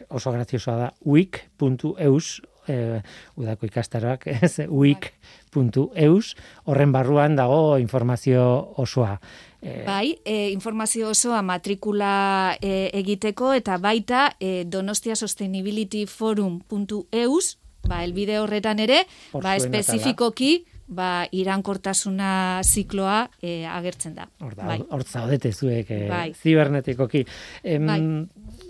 oso graziosoa da week.eus e, udako ikastaroak, ez, week.eus, horren barruan dago informazio osoa. E, bai, e, informazio osoa matrikula e, egiteko eta baita e, Donostia Sustainability Forum.eus, ba, elbide horretan ere, ba, espezifikoki, ba, irankortasuna zikloa e, agertzen da. Hor da, bai. hor zaudete zuek e, bai. zibernetikoki. Em, bai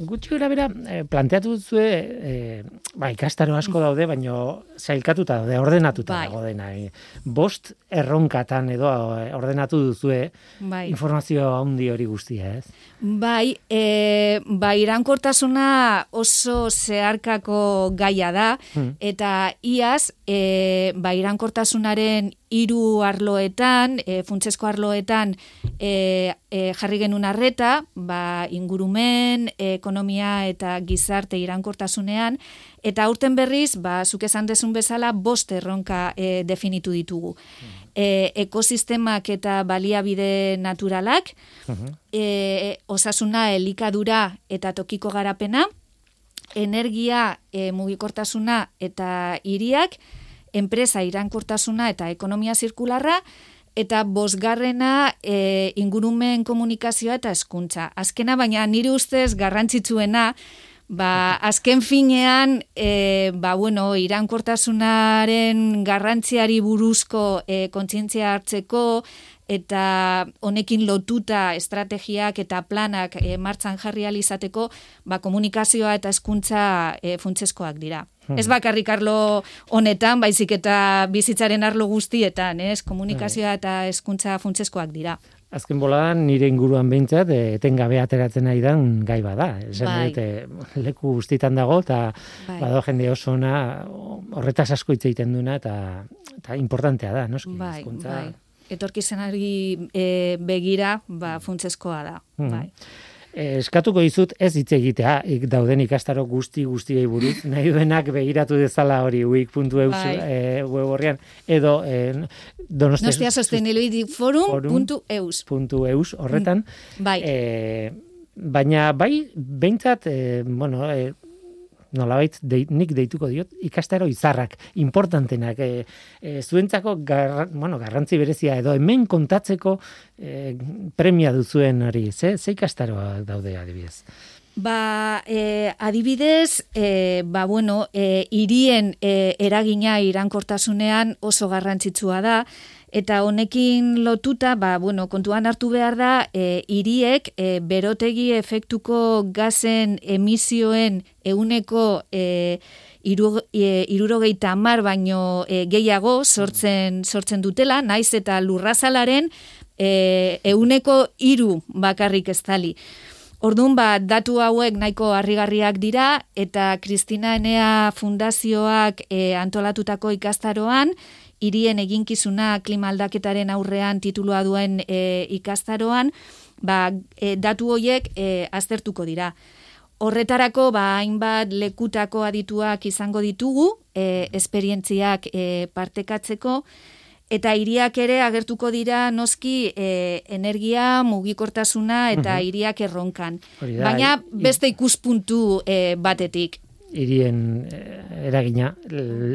gutxi gara bera, eh, planteatu zue, e, ba, ikastaro asko daude, baino zailkatuta daude, ordenatuta bai. dago dena. E, bost erronkatan edo ordenatu duzue bai. informazio handi hori guztia, ez? Bai, e, ba, irankortasuna oso zeharkako gaia da, mm. eta iaz, e, ba, irankortasunaren dauden hiru arloetan, e, funtsesko arloetan e, e, jarri genuen arreta, ba, ingurumen, ekonomia eta gizarte irankortasunean, eta aurten berriz, ba, zuk esan desun bezala, bost erronka e, definitu ditugu. E, ekosistemak eta baliabide naturalak, e, osasuna, elikadura eta tokiko garapena, energia e, mugikortasuna eta hiriak, enpresa irankortasuna eta ekonomia zirkularra, eta bosgarrena e, ingurumen komunikazioa eta eskuntza. Azkena, baina nire ustez garrantzitsuena, ba, azken finean, e, ba, bueno, irankortasunaren garrantziari buruzko e, kontzientzia hartzeko, eta honekin lotuta estrategiak eta planak e, martzan jarri alizateko, ba, komunikazioa eta eskuntza e, funtseskoak dira. Hmm. Ez bakarrik arlo honetan, baizik eta bizitzaren arlo guztietan, ez? Komunikazioa bai. eta eskuntza funtseskoak dira. Azken boladan nire inguruan behintzat, eh, etengabe ateratzen nahi dan gai bada. Esan bai. dut, leku guztitan dago, eta bai. bado jende oso ona horretaz asko hitz egiten duna, eta, eta importantea da, noski? Bai, bai etorkizenari e, begira ba, funtzeskoa da. Hmm. Bai. Eh, eskatuko dizut ez hitz egitea, ik dauden ikastaro guzti guztiei buruz, nahi duenak begiratu dezala hori wik.eus bai. e, web horrian, edo e, donostia forum.eus .eus horretan. Mm. Bai. E, baina bai, behintzat, e, bueno, e, nolabait de, nik deituko diot ikastaro izarrak importantenak e, e, zuentzako bueno, garrantzi berezia edo hemen kontatzeko e, premia duzuen hori ze, ze ikastaroa daude adibidez? Ba, e, adibidez, e, ba, bueno, e, irien e, eragina irankortasunean oso garrantzitsua da, eta honekin lotuta, ba, bueno, kontuan hartu behar da, e, iriek e, berotegi efektuko gazen emisioen euneko e, iru, e, irurogeita mar baino e, gehiago sortzen, sortzen dutela, naiz eta lurrazalaren e, euneko iru bakarrik ez dali. Orduan, ba, datu hauek nahiko harrigarriak dira, eta Kristina Enea Fundazioak e, antolatutako ikastaroan, irien eginkizuna klima aldaketaren aurrean titulua duen e, ikastaroan, ba, e, datu horiek e, aztertuko dira. Horretarako, ba, hainbat lekutako adituak izango ditugu, e, esperientziak e, partekatzeko, eta hiriak ere agertuko dira noski e, energia mugikortasuna eta hiriak erronkan. Baina beste ikuspuntu e, batetik irien eh, eragina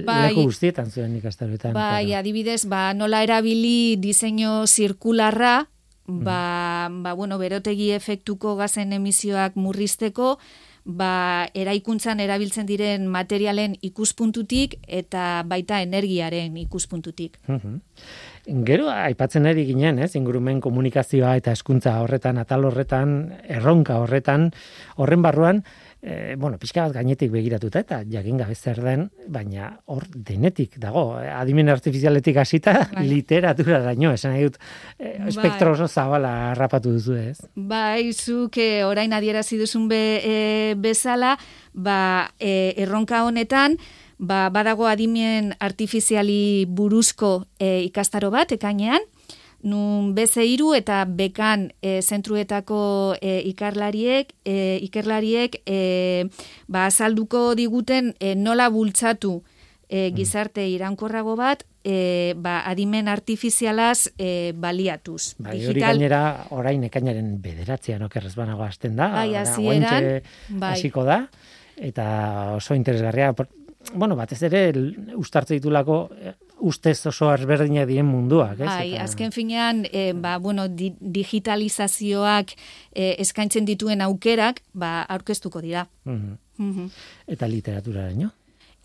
bai, leku guztietan zuen ikastaroetan. Bai, adibidez, ba, nola erabili diseño zirkularra, ba, ba, bueno, berotegi efektuko gazen emisioak murrizteko, ba, eraikuntzan erabiltzen diren materialen ikuspuntutik eta baita energiaren ikuspuntutik. Gero, aipatzen ari ginen, ez, ingurumen komunikazioa eta eskuntza horretan, atal horretan, erronka horretan, horren barruan, e, bueno, pixka bat gainetik begiratuta eta jakin gabe zer den, baina hor denetik dago, adimen artifizialetik hasita bai. literatura daño, esan nahi dut, e, espektro oso zabala harrapatu duzu ez. Bai, zuk e, orain adierazi duzun be, e, bezala, ba, e, erronka honetan, ba, badago adimen artifiziali buruzko e, ikastaro bat, ekainean, nun beze hiru eta bekan e, zentruetako e, ikarlariek, e, ikerlariek e, ba, azalduko diguten e, nola bultzatu e, gizarte irankorrago bat, e, ba, adimen artifizialaz e, baliatuz. Bai, hori gainera orain ekainaren bederatzean okerrez banago hasten da, bai, azieran, bai. hasiko da, eta oso interesgarria, bueno, batez ere, ustartze ditulako ustez oso ezberdina dien munduak, ez? Bai, azken finean, e, ba, bueno, di, digitalizazioak e, eskaintzen dituen aukerak, ba, aurkeztuko dira. Mm Eta literatura daño?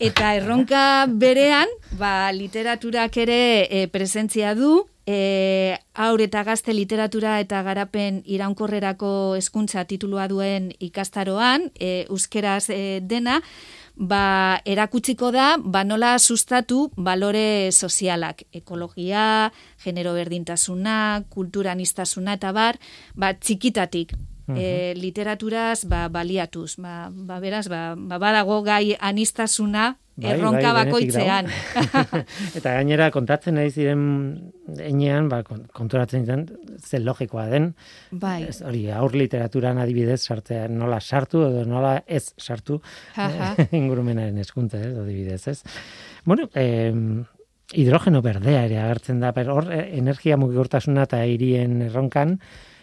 Eta erronka berean, ba, literaturak ere e, presentzia du, e, aur eta gazte literatura eta garapen iraunkorrerako hezkuntza titulua duen ikastaroan, e, euskeraz e, dena, ba, erakutsiko da, ba, nola sustatu balore sozialak, ekologia, genero berdintasuna, kultura niztasuna eta bar, ba, txikitatik, e, literaturaz ba, baliatuz. Ba, ba, beraz, ba, ba, badago gai anistasuna Bai, erronka bai, bakoitzean. Eta gainera kontatzen nahi ziren enean, ba, kon- konturatzen ziren, ze logikoa den, bai, ez, hori, aur literaturan adibidez sartzea, nola sartu edo nola ez sartu ingurumenaren eskuntza, ez, adibidez, ez. Bueno, eh, hidrogeno berdea ere agertzen da, pero hor eh, energia mugikortasuna eta hirien erronkan,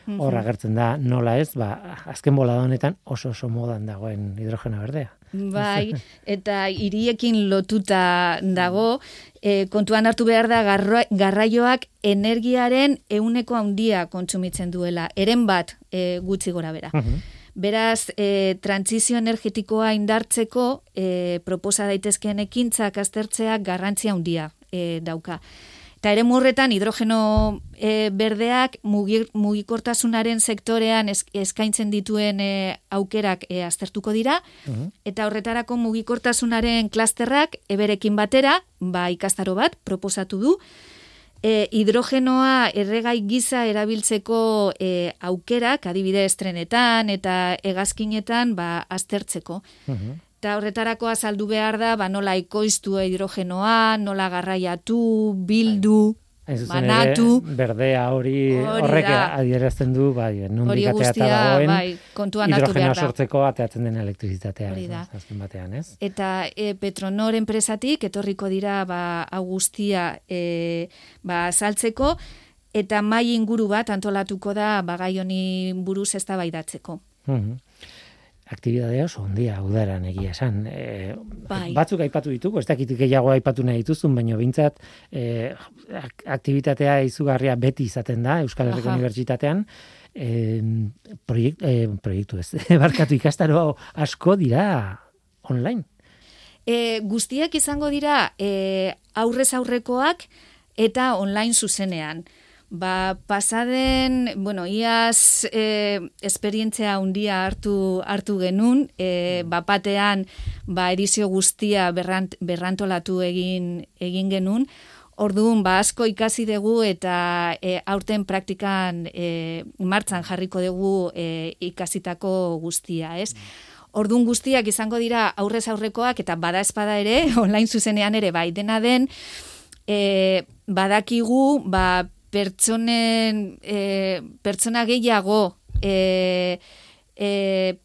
hor agertzen da nola ez, ba, azken bolada honetan oso oso modan dagoen hidrogeno berdea. Bai, eta hiriekin lotuta dago, e, kontuan hartu behar da garraioak energiaren euneko handia kontsumitzen duela, eren bat e, gutxi gora bera. Beraz, e, trantzizio energetikoa indartzeko e, proposa daitezkeen ekintzak aztertzeak garrantzia handia e, dauka. Eta ere murretan hidrogeno e, berdeak mugi, mugikortasunaren sektorean es, eskaintzen dituen e, aukerak e, aztertuko dira, eta horretarako mugikortasunaren klasterrak eberekin batera, ba ikastaro bat proposatu du, e, hidrogenoa erregai giza erabiltzeko e, aukerak, adibidez trenetan eta hegazkinetan ba, aztertzeko. Eta horretarako azaldu behar da, ba, nola ekoiztu hidrogenoa, nola garraiatu, bildu, Hain banatu, ere, berdea hori horrek adierazten du, bai, hori guztia, dagoen bai, kontuan hartu behar da. sortzeko ateatzen den elektrizitatea, Hori da. azken batean, ez? Eta e, Petronor enpresatik etorriko dira ba hau guztia e, ba saltzeko eta mai inguru bat antolatuko da ba gai honi buruz eztabaidatzeko. Mhm. Aktibidade oso ondia udaran egia esan. E, Bai. Batzuk aipatu ditugu, ez dakit gehiago aipatu nahi dituzun, baina bintzat e, ak- aktibitatea izugarria beti izaten da Euskal Herriko. Unibertsitatean. E, proiekt, e, proiektu ez, barkatu ikastaro asko dira online. E, guztiak izango dira e, aurrez aurrekoak eta online zuzenean. Ba, pasaden, bueno, iaz e, esperientzia handia hartu hartu genun, e, bapatean ba, edizio guztia berrant, berrantolatu egin egin genun, Orduan, ba, asko ikasi dugu eta e, aurten praktikan e, martzan jarriko dugu e, ikasitako guztia, ez? Ordun guztiak izango dira aurrez aurrekoak eta bada espada ere, online zuzenean ere bai dena den, e, badakigu ba, pertsonen, e, pertsona gehiago e, e,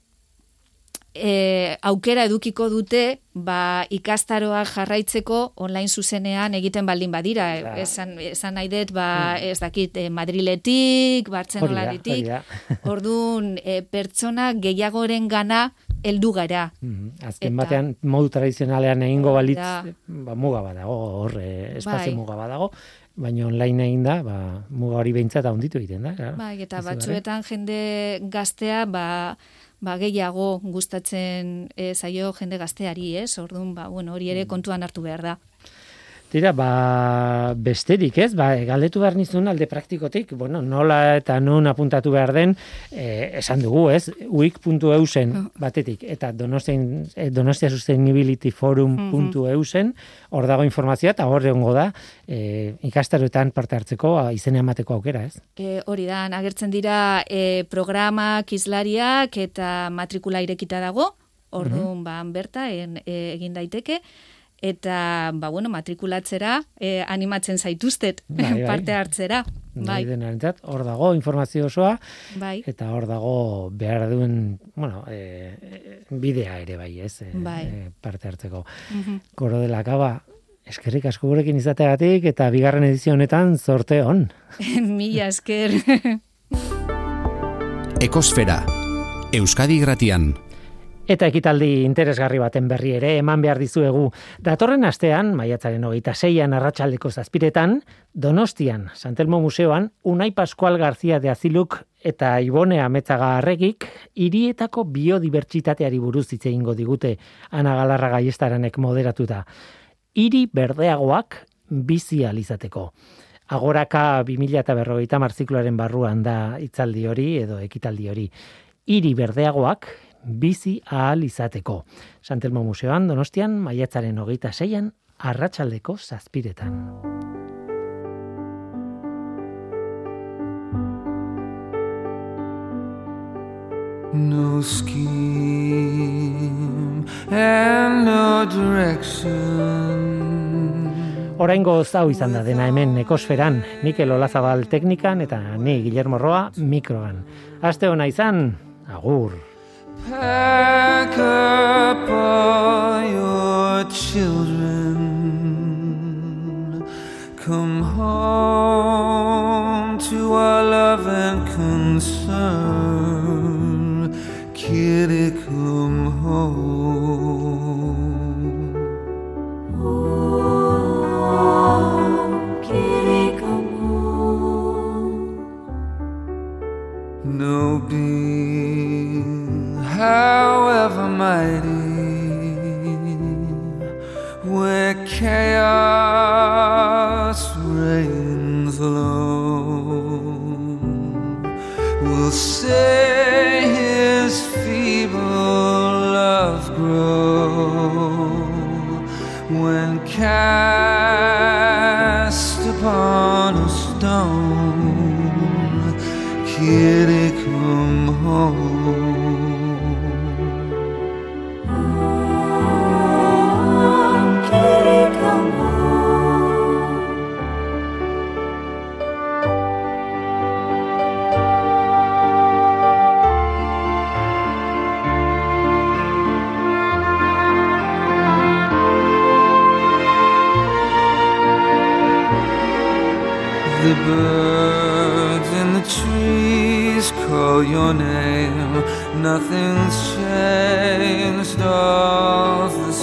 e, aukera edukiko dute ba, ikastaroak jarraitzeko online zuzenean egiten baldin badira. Claro. Esan, esan nahi dut, ba, ez dakit, eh, Madriletik, Bartzenolaritik, da, orduan e, pertsona gehiagoren gana heldu gara. Mhm. Azken Eta- batean modu tradizionalean egingo balitz, da. ba, muga badago, hor eh, espazio Bai. muga badago, baina online egin da, ba, muga hori behintzat handitu egiten da. Claro. Bai, eta batzuetan jende gaztea, ba, ba gehiago gustatzen e, zaio jende gazteari, ez? Orduan, ba, bueno, hori Mm. ere kontuan hartu behar da. Tira, ba, besterik ez, ba, galdetu behar nizun alde praktikotik, bueno, nola eta nun apuntatu behar den, eh, esan dugu, ez, uik.eusen batetik, eta Donostia, eh, Donostia Sustainability Forum.eusen, hor dago informazioa, eta hor egongo da, eh, ikastaroetan parte hartzeko, izena emateko aukera, ez? E, hori da, agertzen dira e, programak, izlariak eta matrikula irekita dago, orduan ba, berta en, e, egin daiteke, eta ba, bueno, matrikulatzera e, animatzen zaituztet Bai, bai. parte hartzera. Bai. Denarentzat, hor dago informazio osoa, bai. eta hor dago behar duen, bueno, e, bidea ere bai, ez, e, Bai. e, parte hartzeko. Mhm. Koro de la Cava, eskerrik asko gurekin izateagatik eta bigarren edizio honetan zorte on. Mila esker. Ekosfera, Euskadi Gratian. Eta ekitaldi interesgarri baten berri ere eman behar dizuegu. Datorren astean, maiatzaren hogeita zeian arratsaldeko zazpiretan, Donostian, Santelmo Museoan, Unai Pascual García de Aziluk eta Ibone Ametzaga Arregik hirietako biodibertsitateari buruz hitz egingo digute Ana Galarra Gaiestaranek moderatuta. Hiri berdeagoak bizi alizateko. Agoraka 2000 eta berrogeita marzikloaren barruan da hitzaldi hori edo ekitaldi hori. Hiri berdeagoak bizi ahal izateko. Santelmo Museoan, Donostian, maiatzaren hogeita zeian, arratsaldeko zazpiretan. No skin and no direction. Oraingo zau izan da dena hemen ekosferan, Mikel Olazabal teknikan eta ni Guillermo Roa mikroan. Aste hona izan, agur. Pack up all your children. Come home to our love and concern. Kitty, come home. Oh, Kitty, come home. No being however mighty Where chaos reigns alone Will say your name. Nothing's changed, all's the